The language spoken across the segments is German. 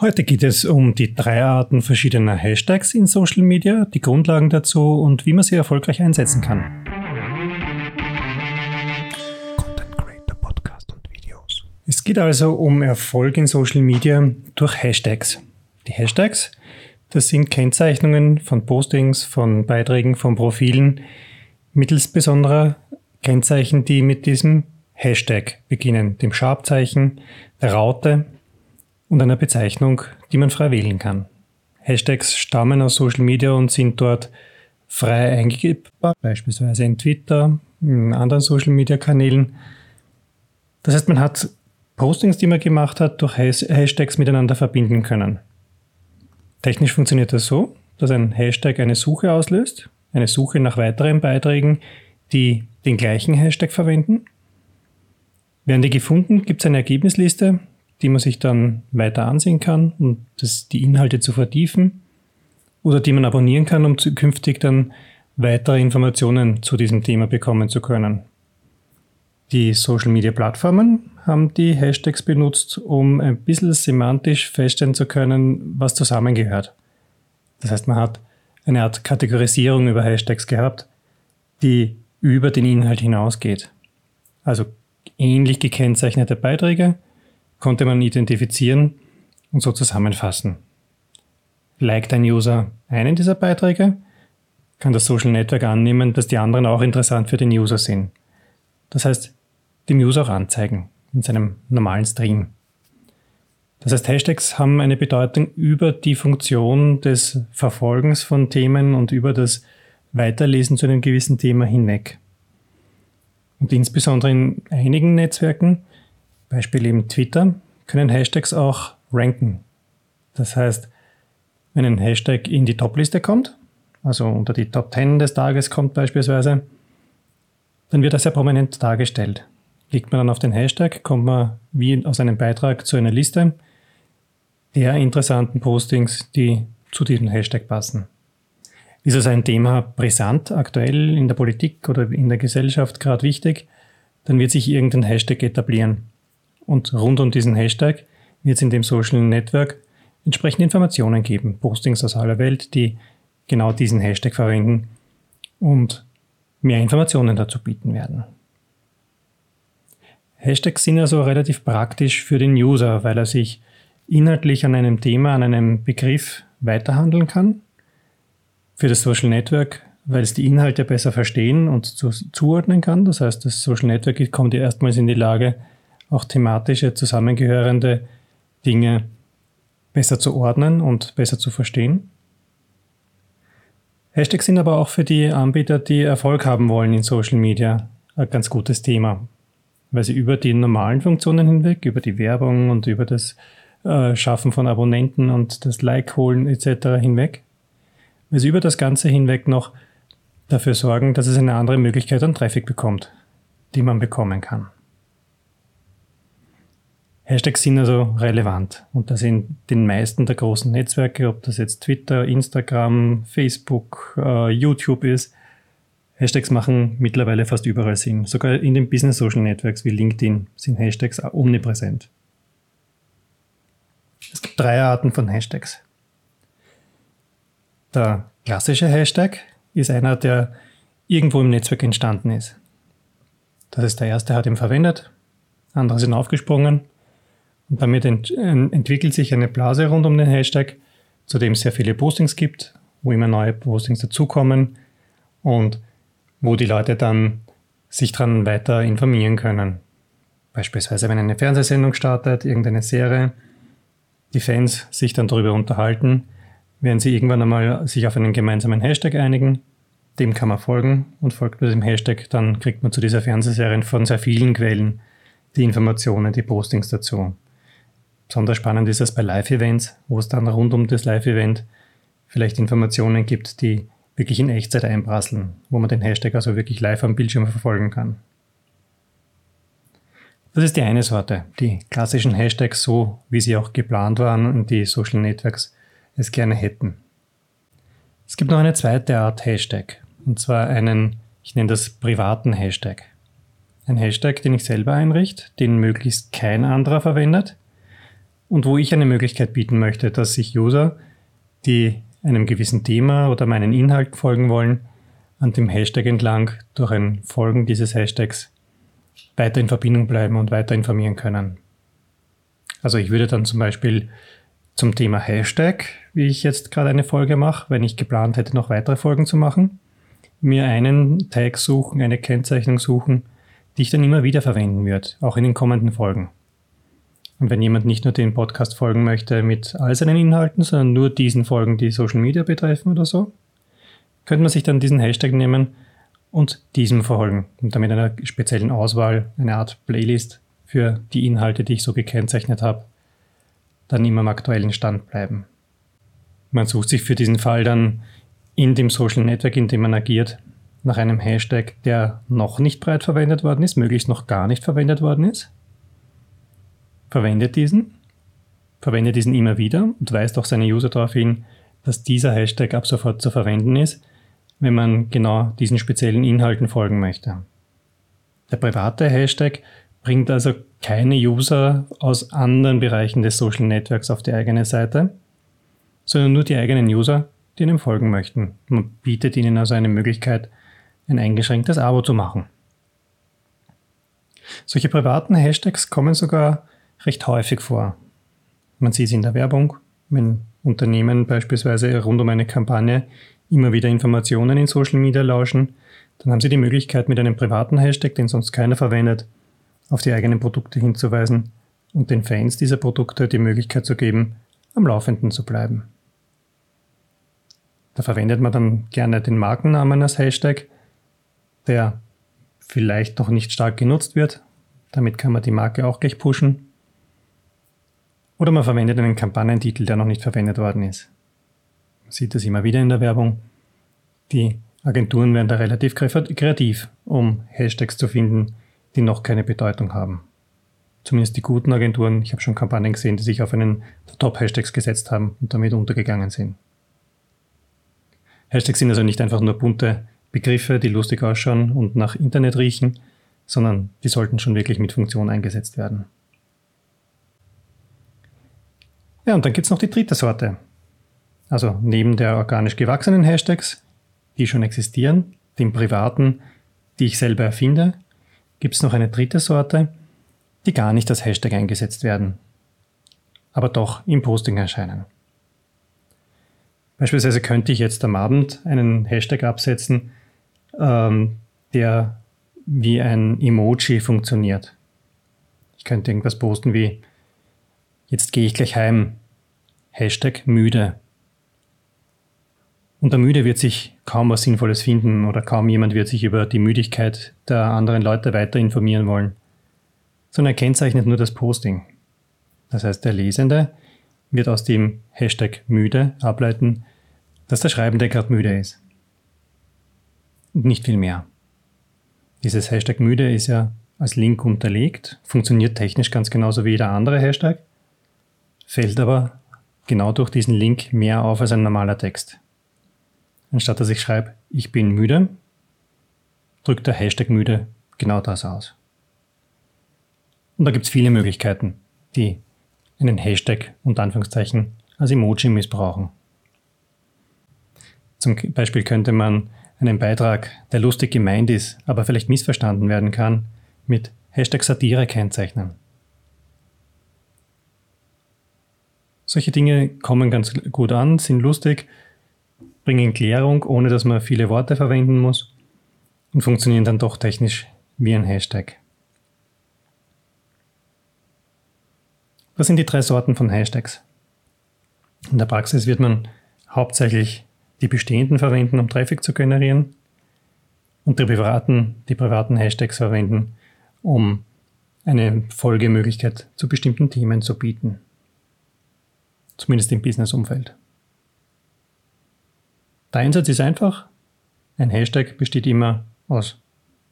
Heute geht es um die drei Arten verschiedener Hashtags in Social Media, die Grundlagen dazu und wie man sie erfolgreich einsetzen kann. Content Creator Podcast und Videos. Es geht also um Erfolg in Social Media durch Hashtags. Die Hashtags, das sind Kennzeichnungen von Postings, von Beiträgen, von Profilen mittels besonderer Kennzeichen, die mit diesem Hashtag beginnen, dem Sharpzeichen, der Raute und einer Bezeichnung, die man frei wählen kann. Hashtags stammen aus Social Media und sind dort frei eingegebbar, beispielsweise in Twitter, in anderen Social Media Kanälen. Das heißt, man hat Postings, die man gemacht hat, durch Hashtags miteinander verbinden können. Technisch funktioniert das so, dass ein Hashtag eine Suche auslöst, eine Suche nach weiteren Beiträgen, die den gleichen Hashtag verwenden. Werden die gefunden, gibt es eine Ergebnisliste, die man sich dann weiter ansehen kann, um das, die Inhalte zu vertiefen oder die man abonnieren kann, um zukünftig dann weitere Informationen zu diesem Thema bekommen zu können. Die Social Media Plattformen haben die Hashtags benutzt, um ein bisschen semantisch feststellen zu können, was zusammengehört. Das heißt, man hat eine Art Kategorisierung über Hashtags gehabt, die über den Inhalt hinausgeht. Also ähnlich gekennzeichnete Beiträge konnte man identifizieren und so zusammenfassen. Liked ein User einen dieser Beiträge, kann das Social Network annehmen, dass die anderen auch interessant für den User sind. Das heißt, dem User auch anzeigen in seinem normalen Stream. Das heißt, Hashtags haben eine Bedeutung über die Funktion des Verfolgens von Themen und über das Weiterlesen zu einem gewissen Thema hinweg. Und insbesondere in einigen Netzwerken Beispiel eben Twitter, können Hashtags auch ranken. Das heißt, wenn ein Hashtag in die Top-Liste kommt, also unter die Top 10 des Tages kommt beispielsweise, dann wird er sehr prominent dargestellt. Klickt man dann auf den Hashtag, kommt man wie aus einem Beitrag zu einer Liste der interessanten Postings, die zu diesem Hashtag passen. Ist also ein Thema brisant, aktuell in der Politik oder in der Gesellschaft gerade wichtig, dann wird sich irgendein Hashtag etablieren. Und rund um diesen Hashtag wird es in dem Social Network entsprechende Informationen geben, Postings aus aller Welt, die genau diesen Hashtag verwenden und mehr Informationen dazu bieten werden. Hashtags sind also relativ praktisch für den User, weil er sich inhaltlich an einem Thema, an einem Begriff weiterhandeln kann. Für das Social Network, weil es die Inhalte besser verstehen und zu, zuordnen kann. Das heißt, das Social Network kommt ja erstmals in die Lage, auch thematische zusammengehörende Dinge besser zu ordnen und besser zu verstehen. Hashtags sind aber auch für die Anbieter, die Erfolg haben wollen in Social Media, ein ganz gutes Thema, weil sie über die normalen Funktionen hinweg, über die Werbung und über das äh, Schaffen von Abonnenten und das Like holen etc. hinweg, weil sie über das Ganze hinweg noch dafür sorgen, dass es eine andere Möglichkeit an Traffic bekommt, die man bekommen kann. Hashtags sind also relevant und das in den meisten der großen Netzwerke, ob das jetzt Twitter, Instagram, Facebook, uh, YouTube ist. Hashtags machen mittlerweile fast überall Sinn. Sogar in den Business Social Networks wie LinkedIn sind Hashtags omnipräsent. Es gibt drei Arten von Hashtags. Der klassische Hashtag ist einer, der irgendwo im Netzwerk entstanden ist. Das ist der erste, hat ihn verwendet, andere sind aufgesprungen und damit ent entwickelt sich eine Blase rund um den Hashtag, zu dem es sehr viele Postings gibt, wo immer neue Postings dazukommen und wo die Leute dann sich dran weiter informieren können. Beispielsweise, wenn eine Fernsehsendung startet, irgendeine Serie, die Fans sich dann darüber unterhalten, werden sie irgendwann einmal sich auf einen gemeinsamen Hashtag einigen. Dem kann man folgen und folgt diesem Hashtag, dann kriegt man zu dieser Fernsehserie von sehr vielen Quellen die Informationen, die Postings dazu. Besonders spannend ist es bei Live-Events, wo es dann rund um das Live-Event vielleicht Informationen gibt, die wirklich in Echtzeit einprasseln, wo man den Hashtag also wirklich live am Bildschirm verfolgen kann. Das ist die eine Sorte, die klassischen Hashtags so, wie sie auch geplant waren und die Social Networks es gerne hätten. Es gibt noch eine zweite Art Hashtag, und zwar einen, ich nenne das privaten Hashtag. Ein Hashtag, den ich selber einrichte, den möglichst kein anderer verwendet, und wo ich eine Möglichkeit bieten möchte, dass sich User, die einem gewissen Thema oder meinen Inhalt folgen wollen, an dem Hashtag entlang durch ein Folgen dieses Hashtags weiter in Verbindung bleiben und weiter informieren können. Also ich würde dann zum Beispiel zum Thema Hashtag, wie ich jetzt gerade eine Folge mache, wenn ich geplant hätte, noch weitere Folgen zu machen, mir einen Tag suchen, eine Kennzeichnung suchen, die ich dann immer wieder verwenden würde, auch in den kommenden Folgen. Und wenn jemand nicht nur den Podcast folgen möchte mit all seinen Inhalten, sondern nur diesen Folgen, die Social Media betreffen oder so, könnte man sich dann diesen Hashtag nehmen und diesem folgen und damit einer speziellen Auswahl, eine Art Playlist für die Inhalte, die ich so gekennzeichnet habe, dann immer am aktuellen Stand bleiben. Man sucht sich für diesen Fall dann in dem Social Network, in dem man agiert, nach einem Hashtag, der noch nicht breit verwendet worden ist, möglichst noch gar nicht verwendet worden ist. Verwendet diesen, verwendet diesen immer wieder und weist auch seine User darauf hin, dass dieser Hashtag ab sofort zu verwenden ist, wenn man genau diesen speziellen Inhalten folgen möchte. Der private Hashtag bringt also keine User aus anderen Bereichen des Social Networks auf die eigene Seite, sondern nur die eigenen User, die einem folgen möchten. Man bietet ihnen also eine Möglichkeit, ein eingeschränktes Abo zu machen. Solche privaten Hashtags kommen sogar recht häufig vor. Man sieht sie in der Werbung, wenn Unternehmen beispielsweise rund um eine Kampagne immer wieder Informationen in Social Media lauschen, dann haben sie die Möglichkeit, mit einem privaten Hashtag, den sonst keiner verwendet, auf die eigenen Produkte hinzuweisen und den Fans dieser Produkte die Möglichkeit zu geben, am Laufenden zu bleiben. Da verwendet man dann gerne den Markennamen als Hashtag, der vielleicht noch nicht stark genutzt wird. Damit kann man die Marke auch gleich pushen. Oder man verwendet einen Kampagnentitel, der noch nicht verwendet worden ist. Man sieht das immer wieder in der Werbung. Die Agenturen werden da relativ kreativ, um Hashtags zu finden, die noch keine Bedeutung haben. Zumindest die guten Agenturen. Ich habe schon Kampagnen gesehen, die sich auf einen der Top-Hashtags gesetzt haben und damit untergegangen sind. Hashtags sind also nicht einfach nur bunte Begriffe, die lustig ausschauen und nach Internet riechen, sondern die sollten schon wirklich mit Funktion eingesetzt werden. Ja, und dann gibt es noch die dritte Sorte. Also neben der organisch gewachsenen Hashtags, die schon existieren, den privaten, die ich selber erfinde, gibt es noch eine dritte Sorte, die gar nicht als Hashtag eingesetzt werden, aber doch im Posting erscheinen. Beispielsweise könnte ich jetzt am Abend einen Hashtag absetzen, ähm, der wie ein Emoji funktioniert. Ich könnte irgendwas posten wie, jetzt gehe ich gleich heim, Hashtag müde. Unter müde wird sich kaum was Sinnvolles finden oder kaum jemand wird sich über die Müdigkeit der anderen Leute weiter informieren wollen, sondern er kennzeichnet nur das Posting. Das heißt, der Lesende wird aus dem Hashtag müde ableiten, dass der Schreibende gerade müde ist. Und nicht viel mehr. Dieses Hashtag müde ist ja als Link unterlegt, funktioniert technisch ganz genauso wie jeder andere Hashtag, fällt aber genau durch diesen Link mehr auf als ein normaler Text. Anstatt dass ich schreibe, ich bin müde, drückt der Hashtag müde genau das aus. Und da gibt es viele Möglichkeiten, die einen Hashtag unter Anführungszeichen als Emoji missbrauchen. Zum Beispiel könnte man einen Beitrag, der lustig gemeint ist, aber vielleicht missverstanden werden kann, mit Hashtag Satire kennzeichnen. Solche Dinge kommen ganz gut an, sind lustig, bringen Klärung, ohne dass man viele Worte verwenden muss und funktionieren dann doch technisch wie ein Hashtag. Was sind die drei Sorten von Hashtags? In der Praxis wird man hauptsächlich die bestehenden verwenden, um Traffic zu generieren und die privaten, die privaten Hashtags verwenden, um eine Folgemöglichkeit zu bestimmten Themen zu bieten. Zumindest im Business-Umfeld. Der Einsatz ist einfach. Ein Hashtag besteht immer aus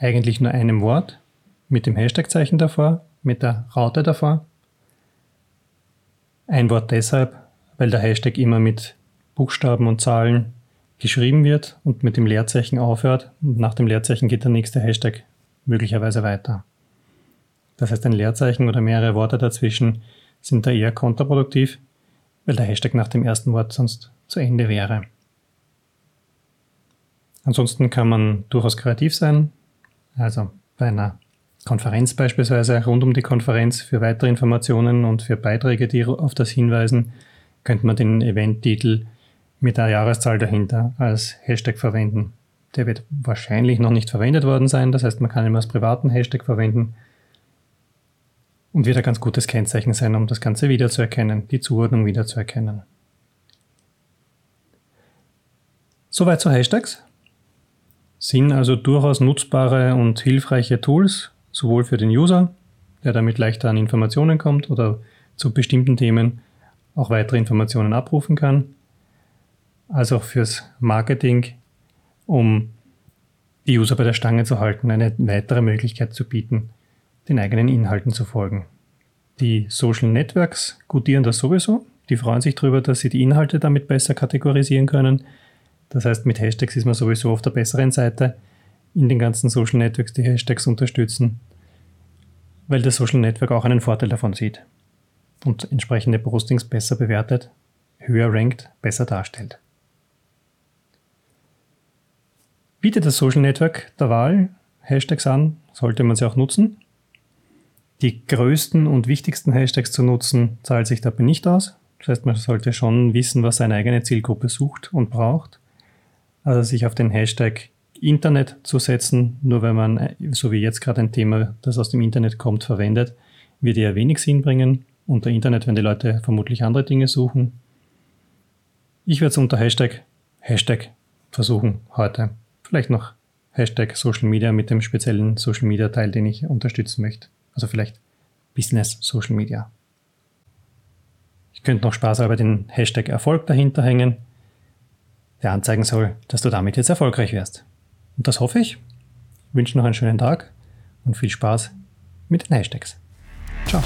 eigentlich nur einem Wort mit dem Hashtag-Zeichen davor, mit der Raute davor. Ein Wort deshalb, weil der Hashtag immer mit Buchstaben und Zahlen geschrieben wird und mit dem Leerzeichen aufhört und nach dem Leerzeichen geht der nächste Hashtag möglicherweise weiter. Das heißt, ein Leerzeichen oder mehrere Worte dazwischen sind da eher kontraproduktiv, weil der Hashtag nach dem ersten Wort sonst zu Ende wäre. Ansonsten kann man durchaus kreativ sein, also bei einer Konferenz beispielsweise rund um die Konferenz für weitere Informationen und für Beiträge, die auf das hinweisen, könnte man den Eventtitel mit der Jahreszahl dahinter als Hashtag verwenden. Der wird wahrscheinlich noch nicht verwendet worden sein, das heißt, man kann ihn als privaten Hashtag verwenden und wird ein ganz gutes Kennzeichen sein, um das Ganze wiederzuerkennen, die Zuordnung wiederzuerkennen. Soweit zu Hashtags. Sind also durchaus nutzbare und hilfreiche Tools, sowohl für den User, der damit leichter an Informationen kommt oder zu bestimmten Themen auch weitere Informationen abrufen kann, als auch fürs Marketing, um die User bei der Stange zu halten, eine weitere Möglichkeit zu bieten, den eigenen Inhalten zu folgen. Die Social Networks gutieren das sowieso. Die freuen sich darüber, dass sie die Inhalte damit besser kategorisieren können. Das heißt, mit Hashtags ist man sowieso auf der besseren Seite in den ganzen Social Networks, die Hashtags unterstützen, weil das Social Network auch einen Vorteil davon sieht und entsprechende Postings besser bewertet, höher rankt, besser darstellt. Bietet das Social Network der Wahl Hashtags an, sollte man sie auch nutzen. Die größten und wichtigsten Hashtags zu nutzen, zahlt sich dabei nicht aus. Das heißt, man sollte schon wissen, was seine eigene Zielgruppe sucht und braucht. Also sich auf den Hashtag Internet zu setzen, nur wenn man, so wie jetzt gerade ein Thema, das aus dem Internet kommt, verwendet, wird eher wenig Sinn bringen. Unter Internet werden die Leute vermutlich andere Dinge suchen. Ich werde es unter Hashtag, Hashtag versuchen heute. Vielleicht noch Hashtag Social Media mit dem speziellen Social Media Teil, den ich unterstützen möchte. Also vielleicht Business Social Media. Ich könnte noch spaßhalber den Hashtag Erfolg dahinter hängen, der anzeigen soll, dass du damit jetzt erfolgreich wirst. Und das hoffe ich. ich wünsche noch einen schönen Tag und viel Spaß mit den Hashtags. Ciao.